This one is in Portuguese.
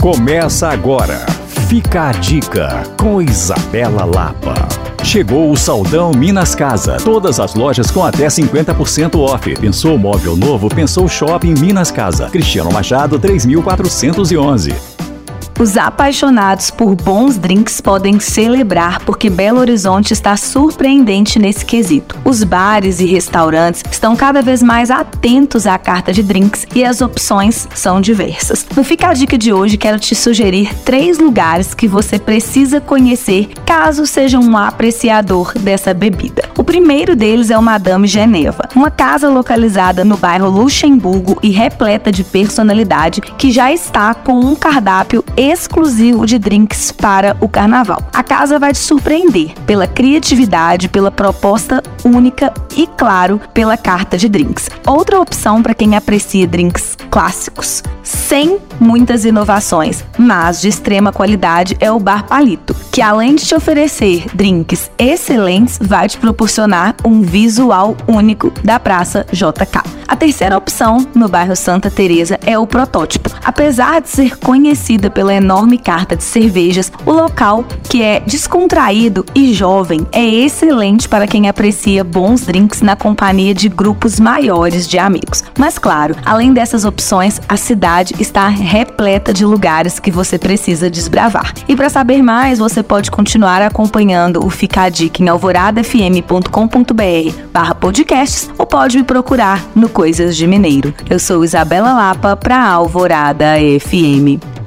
Começa agora. Fica a dica com Isabela Lapa. Chegou o Saldão Minas Casa. Todas as lojas com até 50% off. Pensou móvel novo? Pensou shopping Minas Casa. Cristiano Machado 3411. Os apaixonados por bons drinks podem celebrar porque Belo Horizonte está surpreendente nesse quesito. Os bares e restaurantes estão cada vez mais atentos à carta de drinks e as opções são diversas. No Fica a Dica de hoje, quero te sugerir três lugares que você precisa conhecer caso seja um apreciador dessa bebida. O primeiro deles é o Madame Geneva, uma casa localizada no bairro Luxemburgo e repleta de personalidade que já está com um cardápio exclusivo de drinks para o carnaval. A casa vai te surpreender pela criatividade, pela proposta única e, claro, pela carta de drinks. Outra opção para quem aprecia drinks clássicos, sem muitas inovações, mas de extrema qualidade, é o Bar Palito, que além de te oferecer drinks excelentes, vai te proporcionar um visual único da Praça JK. A terceira opção, no bairro Santa Teresa, é o Protótipo. Apesar de ser conhecida pela enorme carta de cervejas, o local, que é descontraído e jovem, é excelente para quem aprecia bons drinks na companhia de grupos maiores de amigos. Mas claro, além dessas opções, a cidade está repleta de lugares que você precisa desbravar. E para saber mais, você pode continuar acompanhando o Fica a Dica em alvoradafm.com.br podcasts ou pode me procurar no Coisas de Mineiro. Eu sou Isabela Lapa para Alvorada FM.